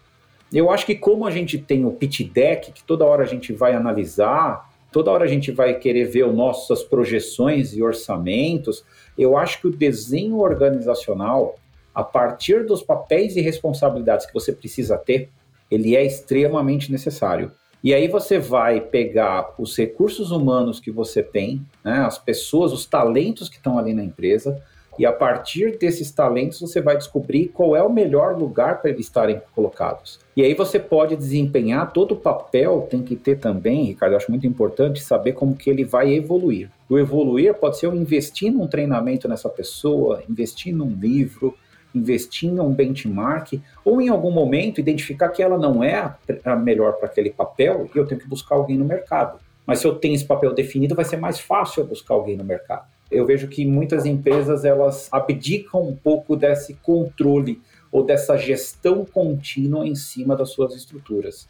S1: Eu acho que como a gente tem o pitch deck, que toda hora a gente vai analisar, toda hora a gente vai querer ver as nossas projeções e orçamentos. Eu acho que o desenho organizacional, a partir dos papéis e responsabilidades que você precisa ter, ele é extremamente necessário. E aí você vai pegar os recursos humanos que você tem, né, as pessoas, os talentos que estão ali na empresa, e a partir desses talentos você vai descobrir qual é o melhor lugar para eles estarem colocados. E aí você pode desempenhar todo o papel, tem que ter também, Ricardo, acho muito importante saber como que ele vai evoluir. O evoluir pode ser eu investir num treinamento nessa pessoa, investir num livro, investir em um benchmark, ou em algum momento identificar que ela não é a melhor para aquele papel e eu tenho que buscar alguém no mercado. Mas se eu tenho esse papel definido, vai ser mais fácil eu buscar alguém no mercado. Eu vejo que muitas empresas elas abdicam um pouco desse controle ou dessa gestão contínua em cima das suas estruturas.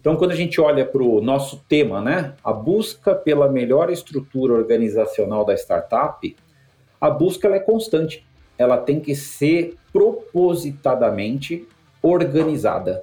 S1: Então, quando a gente olha para o nosso tema, né, a busca pela melhor estrutura organizacional da startup, a busca é constante. Ela tem que ser propositadamente organizada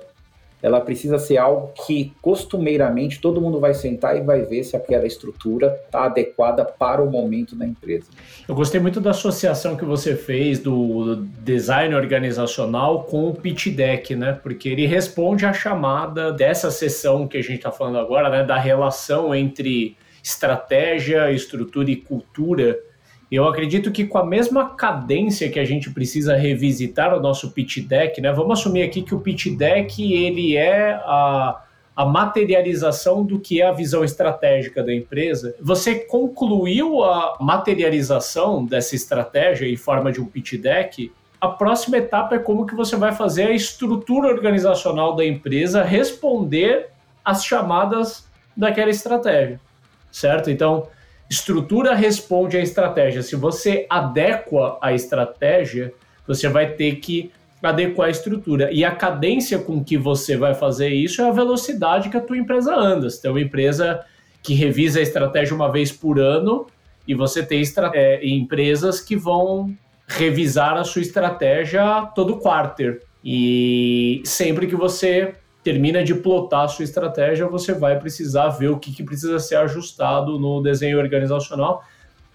S1: ela precisa ser algo que costumeiramente todo mundo vai sentar e vai ver se aquela estrutura está adequada para o momento da empresa.
S2: Eu gostei muito da associação que você fez do design organizacional com o pitch deck, né? Porque ele responde à chamada dessa sessão que a gente está falando agora, né? Da relação entre estratégia, estrutura e cultura eu acredito que com a mesma cadência que a gente precisa revisitar o nosso pitch deck, né? Vamos assumir aqui que o pitch deck ele é a, a materialização do que é a visão estratégica da empresa. Você concluiu a materialização dessa estratégia em forma de um pitch deck? A próxima etapa é como que você vai fazer a estrutura organizacional da empresa responder às chamadas daquela estratégia, certo? Então, Estrutura responde à estratégia. Se você adequa a estratégia, você vai ter que adequar a estrutura. E a cadência com que você vai fazer isso é a velocidade que a tua empresa anda. Você tem uma empresa que revisa a estratégia uma vez por ano e você tem é, empresas que vão revisar a sua estratégia todo quarter. E sempre que você termina de plotar a sua estratégia, você vai precisar ver o que, que precisa ser ajustado no desenho organizacional.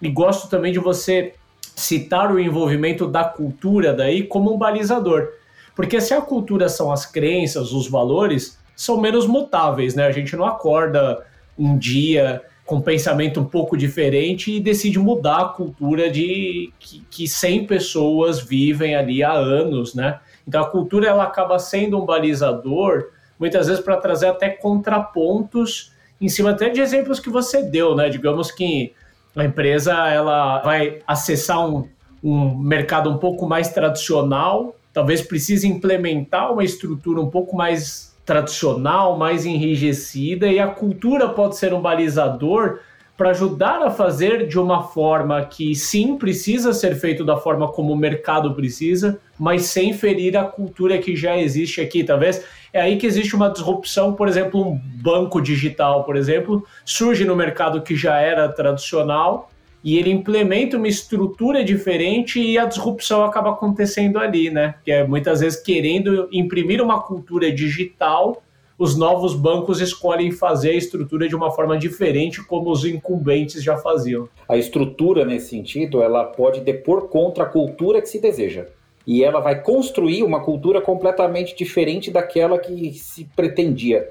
S2: E gosto também de você citar o envolvimento da cultura daí como um balizador. Porque se a cultura são as crenças, os valores, são menos mutáveis, né? A gente não acorda um dia com um pensamento um pouco diferente e decide mudar a cultura de que, que 100 pessoas vivem ali há anos, né? Então a cultura ela acaba sendo um balizador muitas vezes para trazer até contrapontos em cima até de exemplos que você deu, né? Digamos que a empresa ela vai acessar um, um mercado um pouco mais tradicional, talvez precise implementar uma estrutura um pouco mais tradicional, mais enrijecida, e a cultura pode ser um balizador para ajudar a fazer de uma forma que sim precisa ser feito da forma como o mercado precisa, mas sem ferir a cultura que já existe aqui. Talvez é aí que existe uma disrupção, por exemplo, um banco digital, por exemplo, surge no mercado que já era tradicional e ele implementa uma estrutura diferente e a disrupção acaba acontecendo ali, né? Que é muitas vezes querendo imprimir uma cultura digital os novos bancos escolhem fazer a estrutura de uma forma diferente, como os incumbentes já faziam.
S1: A estrutura, nesse sentido, ela pode depor contra a cultura que se deseja. E ela vai construir uma cultura completamente diferente daquela que se pretendia.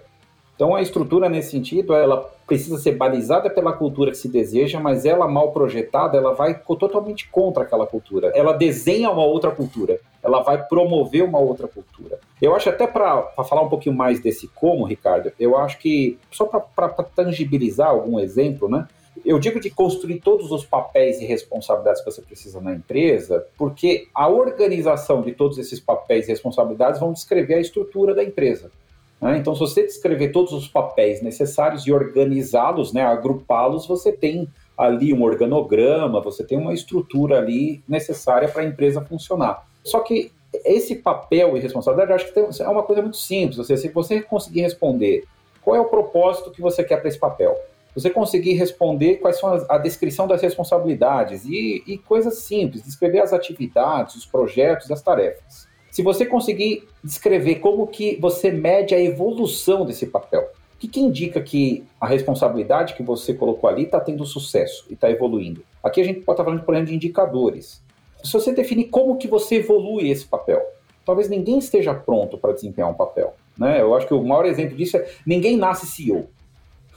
S1: Então, a estrutura, nesse sentido, ela precisa ser balizada pela cultura que se deseja, mas ela mal projetada, ela vai totalmente contra aquela cultura. Ela desenha uma outra cultura, ela vai promover uma outra cultura. Eu acho até para falar um pouquinho mais desse como, Ricardo, eu acho que, só para tangibilizar algum exemplo, né? Eu digo de construir todos os papéis e responsabilidades que você precisa na empresa, porque a organização de todos esses papéis e responsabilidades vão descrever a estrutura da empresa. Né? Então, se você descrever todos os papéis necessários e organizá-los, né, agrupá-los, você tem ali um organograma, você tem uma estrutura ali necessária para a empresa funcionar. Só que esse papel e responsabilidade, acho que tem, é uma coisa muito simples. Ou seja, se você conseguir responder qual é o propósito que você quer para esse papel, você conseguir responder quais são a, a descrição das responsabilidades e, e coisas simples, descrever as atividades, os projetos, as tarefas. Se você conseguir descrever como que você mede a evolução desse papel, o que, que indica que a responsabilidade que você colocou ali está tendo sucesso e está evoluindo? Aqui a gente pode estar tá falando, por exemplo, de indicadores. Se você definir como que você evolui esse papel, talvez ninguém esteja pronto para desempenhar um papel. Né? Eu acho que o maior exemplo disso é ninguém nasce CEO.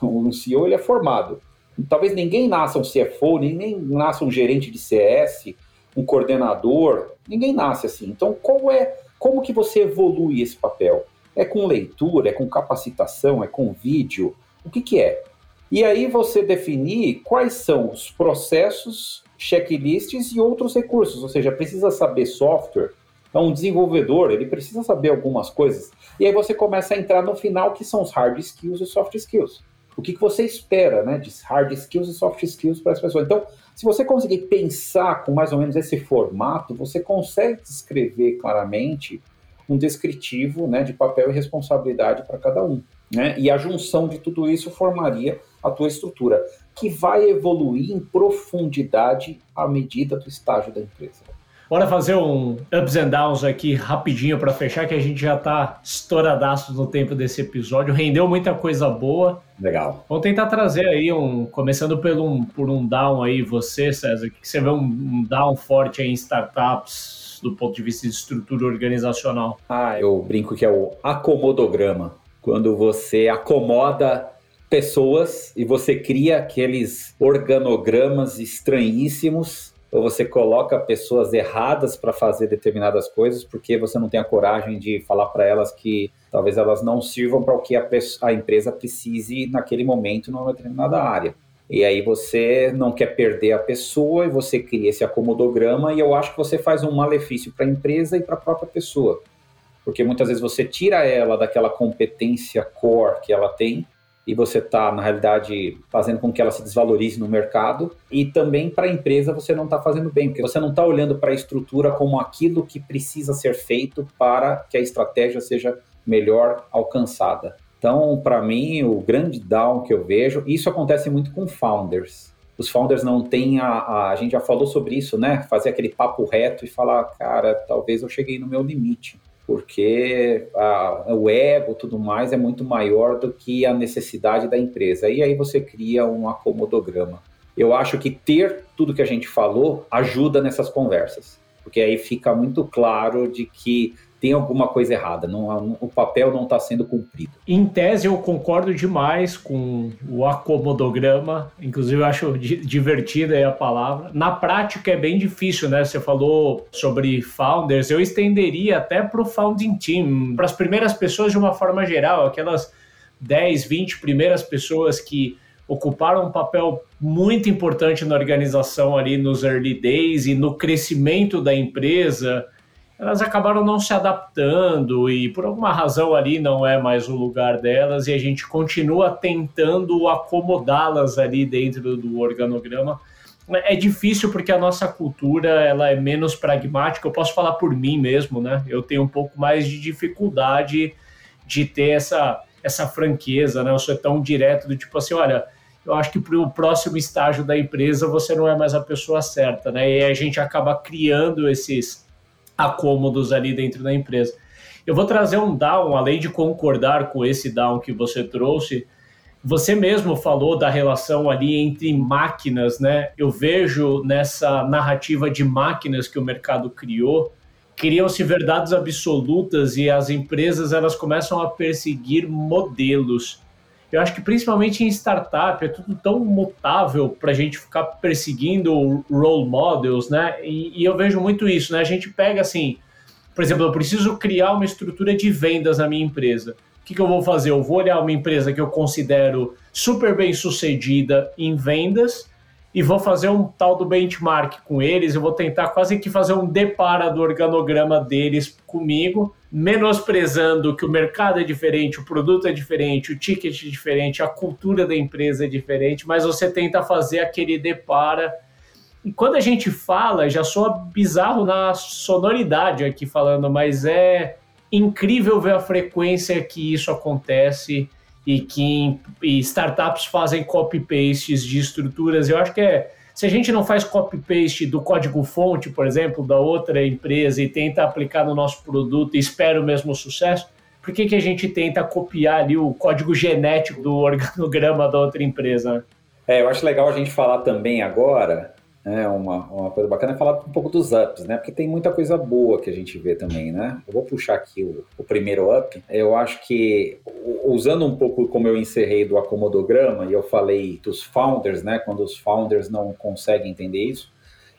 S1: Um CEO ele é formado. Talvez ninguém nasça um CFO, ninguém nasça um gerente de CS, um coordenador, ninguém nasce assim. Então, como é, como que você evolui esse papel? É com leitura, é com capacitação, é com vídeo? O que que é? E aí você definir quais são os processos, checklists e outros recursos, ou seja, precisa saber software, Então, um desenvolvedor, ele precisa saber algumas coisas. E aí você começa a entrar no final, que são os hard skills e soft skills. O que, que você espera né, de hard skills e soft skills para as pessoas. Então, se você conseguir pensar com mais ou menos esse formato, você consegue descrever claramente um descritivo né, de papel e responsabilidade para cada um. Né? E a junção de tudo isso formaria a tua estrutura, que vai evoluir em profundidade à medida do estágio da empresa.
S2: Bora fazer um ups and downs aqui rapidinho para fechar, que a gente já está estouradaço no tempo desse episódio. Rendeu muita coisa boa.
S1: Legal.
S2: Vamos tentar trazer aí um, começando por um, por um down aí, você, César, que você vê um, um down forte aí em startups do ponto de vista de estrutura organizacional.
S1: Ah, eu brinco que é o acomodograma. Quando você acomoda pessoas e você cria aqueles organogramas estranhíssimos ou você coloca pessoas erradas para fazer determinadas coisas porque você não tem a coragem de falar para elas que talvez elas não sirvam para o que a, a, empresa precise naquele momento numa determinada área. E aí você não quer perder a pessoa e você cria esse acomodograma e eu acho que você faz um malefício para a empresa e para a própria pessoa. Porque muitas vezes você tira ela daquela competência core que ela tem e você está, na realidade, fazendo com que ela se desvalorize no mercado. E também para a empresa você não está fazendo bem, porque você não está olhando para a estrutura como aquilo que precisa ser feito para que a estratégia seja melhor alcançada. Então, para mim, o grande down que eu vejo, isso acontece muito com founders. Os founders não têm a, a, a gente já falou sobre isso, né? Fazer aquele papo reto e falar, cara, talvez eu cheguei no meu limite porque a, o ego tudo mais é muito maior do que a necessidade da empresa. E aí você cria um acomodograma. Eu acho que ter tudo que a gente falou ajuda nessas conversas, porque aí fica muito claro de que tem alguma coisa errada, não, o papel não está sendo cumprido.
S2: Em tese, eu concordo demais com o acomodograma, inclusive eu acho divertida a palavra. Na prática é bem difícil, né? Você falou sobre founders, eu estenderia até para o founding team, para as primeiras pessoas de uma forma geral, aquelas 10, 20 primeiras pessoas que ocuparam um papel muito importante na organização ali nos early days e no crescimento da empresa elas acabaram não se adaptando e por alguma razão ali não é mais o lugar delas e a gente continua tentando acomodá-las ali dentro do organograma. É difícil porque a nossa cultura ela é menos pragmática. Eu posso falar por mim mesmo, né? Eu tenho um pouco mais de dificuldade de ter essa essa franqueza, né? Eu sou tão direto do tipo assim, olha, eu acho que para o próximo estágio da empresa você não é mais a pessoa certa, né? E a gente acaba criando esses acômodos ali dentro da empresa. Eu vou trazer um down, além de concordar com esse down que você trouxe. Você mesmo falou da relação ali entre máquinas, né? Eu vejo nessa narrativa de máquinas que o mercado criou, criam-se verdades absolutas e as empresas elas começam a perseguir modelos. Eu acho que principalmente em startup é tudo tão mutável para a gente ficar perseguindo role models, né? E, e, eu vejo muito isso, né? A gente pega assim, por exemplo, eu preciso criar uma estrutura de vendas na minha empresa. O que, que eu vou fazer? Eu vou olhar uma empresa que eu considero super bem sucedida em vendas e vou fazer um tal do benchmark com eles. Eu vou tentar quase que fazer um depara do organograma deles comigo menosprezando que o mercado é diferente, o produto é diferente, o ticket é diferente, a cultura da empresa é diferente, mas você tenta fazer aquele depara. E quando a gente fala, já soa bizarro na sonoridade aqui falando, mas é incrível ver a frequência que isso acontece e que e startups fazem copy-pastes de estruturas. Eu acho que é se a gente não faz copy-paste do código-fonte, por exemplo, da outra empresa e tenta aplicar no nosso produto e espera o mesmo sucesso, por que, que a gente tenta copiar ali o código genético do organograma da outra empresa?
S1: É, eu acho legal a gente falar também agora é uma, uma coisa bacana é falar um pouco dos ups, né? Porque tem muita coisa boa que a gente vê também, né? Eu vou puxar aqui o, o primeiro up. Eu acho que, usando um pouco como eu encerrei do acomodograma, e eu falei dos founders, né? Quando os founders não conseguem entender isso,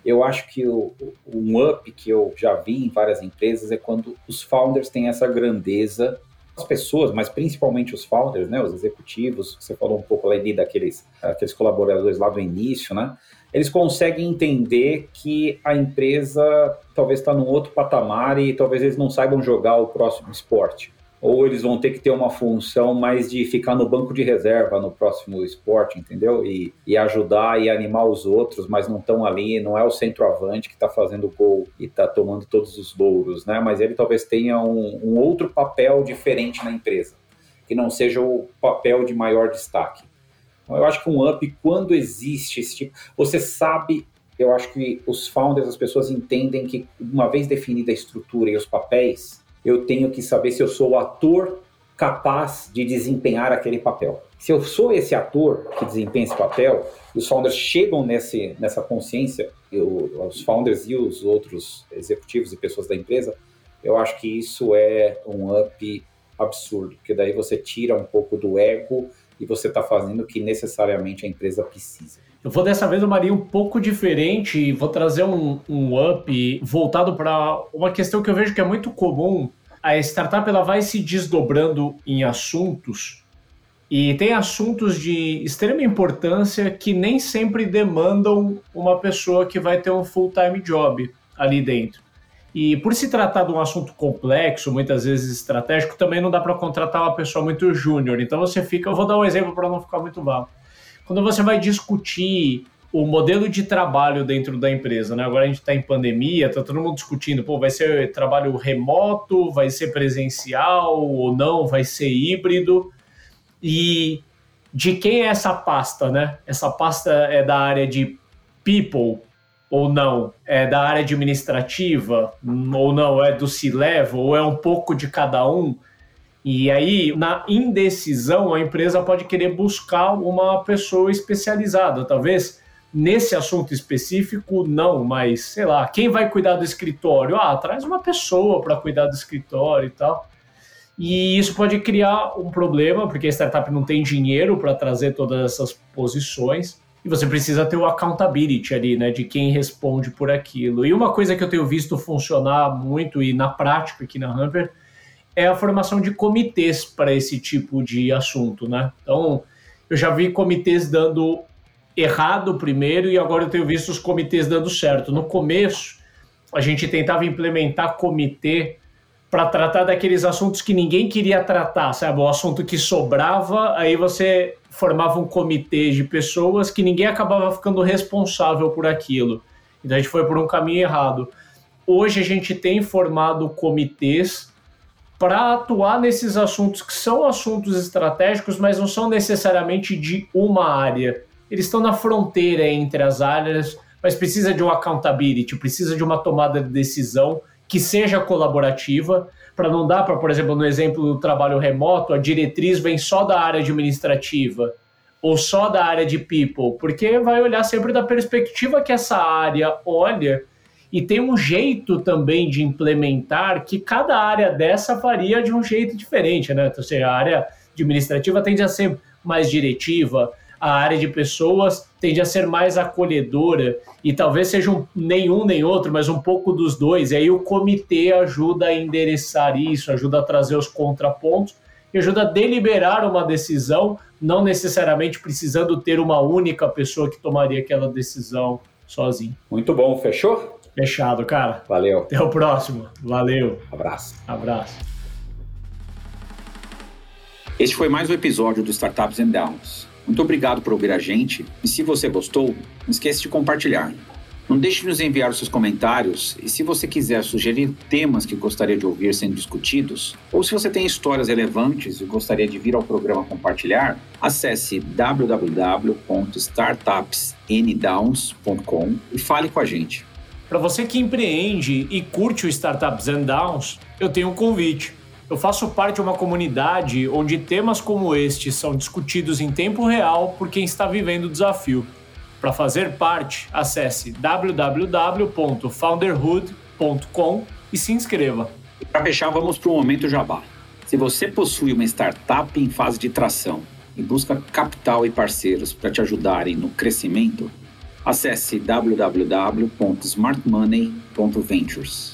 S1: eu acho que o, um up que eu já vi em várias empresas é quando os founders têm essa grandeza as pessoas, mas principalmente os founders, né, os executivos, você falou um pouco ali daqueles aqueles colaboradores lá do início, né, eles conseguem entender que a empresa talvez está num outro patamar e talvez eles não saibam jogar o próximo esporte. Ou eles vão ter que ter uma função mais de ficar no banco de reserva no próximo esporte, entendeu? E, e ajudar e animar os outros, mas não estão ali, não é o centroavante que está fazendo gol e está tomando todos os louros, né? Mas ele talvez tenha um, um outro papel diferente na empresa, que não seja o papel de maior destaque. Então, eu acho que um up, quando existe esse tipo, você sabe, eu acho que os founders, as pessoas entendem que uma vez definida a estrutura e os papéis, eu tenho que saber se eu sou o ator capaz de desempenhar aquele papel. Se eu sou esse ator que desempenha esse papel, os founders chegam nesse, nessa consciência, eu, os founders e os outros executivos e pessoas da empresa, eu acho que isso é um up absurdo, porque daí você tira um pouco do ego e você está fazendo o que necessariamente a empresa precisa.
S2: Eu vou dessa vez uma linha um pouco diferente e vou trazer um, um up voltado para uma questão que eu vejo que é muito comum. A startup ela vai se desdobrando em assuntos e tem assuntos de extrema importância que nem sempre demandam uma pessoa que vai ter um full-time job ali dentro. E por se tratar de um assunto complexo, muitas vezes estratégico, também não dá para contratar uma pessoa muito júnior. Então você fica, eu vou dar um exemplo para não ficar muito vago. Quando você vai discutir o modelo de trabalho dentro da empresa, né? Agora a gente está em pandemia, está todo mundo discutindo, pô, vai ser trabalho remoto, vai ser presencial ou não, vai ser híbrido. E de quem é essa pasta, né? Essa pasta é da área de people, ou não? É da área administrativa? Ou não? É do C-Level? Ou é um pouco de cada um? E aí, na indecisão, a empresa pode querer buscar uma pessoa especializada. Talvez nesse assunto específico, não, mas sei lá, quem vai cuidar do escritório? Ah, traz uma pessoa para cuidar do escritório e tal. E isso pode criar um problema, porque a startup não tem dinheiro para trazer todas essas posições e você precisa ter o accountability ali, né, de quem responde por aquilo. E uma coisa que eu tenho visto funcionar muito e na prática aqui na Hamper é a formação de comitês para esse tipo de assunto, né? Então, eu já vi comitês dando errado primeiro e agora eu tenho visto os comitês dando certo. No começo, a gente tentava implementar comitê para tratar daqueles assuntos que ninguém queria tratar, sabe? O assunto que sobrava, aí você formava um comitê de pessoas que ninguém acabava ficando responsável por aquilo. Então a gente foi por um caminho errado. Hoje a gente tem formado comitês para atuar nesses assuntos que são assuntos estratégicos, mas não são necessariamente de uma área. Eles estão na fronteira entre as áreas, mas precisa de um accountability, precisa de uma tomada de decisão que seja colaborativa, para não dar para, por exemplo, no exemplo do trabalho remoto, a diretriz vem só da área administrativa ou só da área de people, porque vai olhar sempre da perspectiva que essa área olha e tem um jeito também de implementar que cada área dessa faria de um jeito diferente, né? Ou seja, a área administrativa tende a ser mais diretiva, a área de pessoas tende a ser mais acolhedora e talvez seja um, nenhum nem outro, mas um pouco dos dois. E aí o comitê ajuda a endereçar isso, ajuda a trazer os contrapontos e ajuda a deliberar uma decisão, não necessariamente precisando ter uma única pessoa que tomaria aquela decisão sozinho.
S1: Muito bom, fechou?
S2: Fechado, cara.
S1: Valeu.
S2: Até o próximo. Valeu.
S1: Abraço.
S2: Abraço.
S1: Este foi mais um episódio do Startups and Downs. Muito obrigado por ouvir a gente e se você gostou, não esqueça de compartilhar. Não deixe de nos enviar os seus comentários e se você quiser sugerir temas que gostaria de ouvir sendo discutidos, ou se você tem histórias relevantes e gostaria de vir ao programa compartilhar, acesse www.startupsndowns.com e fale com a gente.
S2: Para você que empreende e curte o Startups and Downs, eu tenho um convite. Eu faço parte de uma comunidade onde temas como este são discutidos em tempo real por quem está vivendo o desafio. Para fazer parte, acesse www.founderhood.com e se inscreva.
S1: Para fechar, vamos para o momento jabá. Se você possui uma startup em fase de tração e busca capital e parceiros para te ajudarem no crescimento, acesse www.smartmoney.ventures.